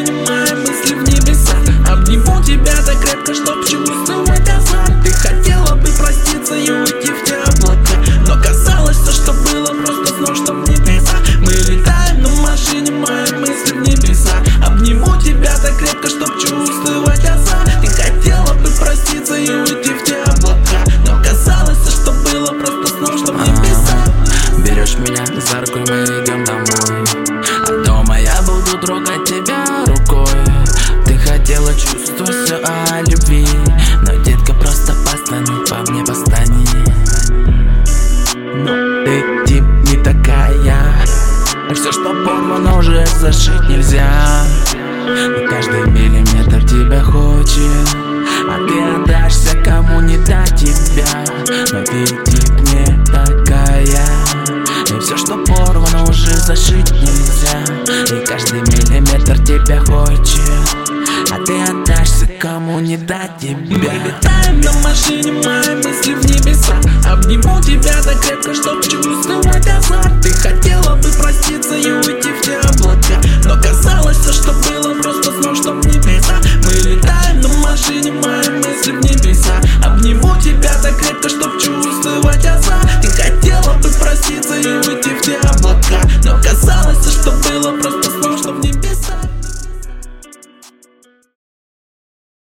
поднимая мысли в небеса. Обниму тебя так крепко, чтоб чувствовать азарт Ты хотела бы проститься и уйти в те облака Но казалось все, что было, просто сном, что мне небеса Мы летаем на машине, мои мысли в небеса. Обниму тебя так крепко, чтоб чувствовать азарт Ты хотела бы проститься и уйти в те облака Но казалось все, что было, просто сном, что мне небеса Берешь меня за руку, мы идем домой. А дома я буду другом рукой. Ты хотела чувствовать все о любви Но детка просто постанет по мне постань Но ты тип не такая. И Все, что порвано, уже зашить нельзя. Но каждый миллиметр тебя хочет А ты отдашься кому не до тебя. Но ты тип не такая. И все, что порвано, уже зашить нельзя. И каждый миллиметр тебя хочет. А ты отдашься, кому не дать тебя. Мы летаем на машине, мои мысли в небеса. Обниму тебя так крепко, чтобы чувствовать азарт Ты хотела бы проститься и уйти в те облака. Но казалось, все, что было, просто сном, что в небеса Мы летаем на машине, мои мысли в небеса. Обниму тебя так крепко, чтобы чувствовать азарт Ты хотела бы проститься и уйти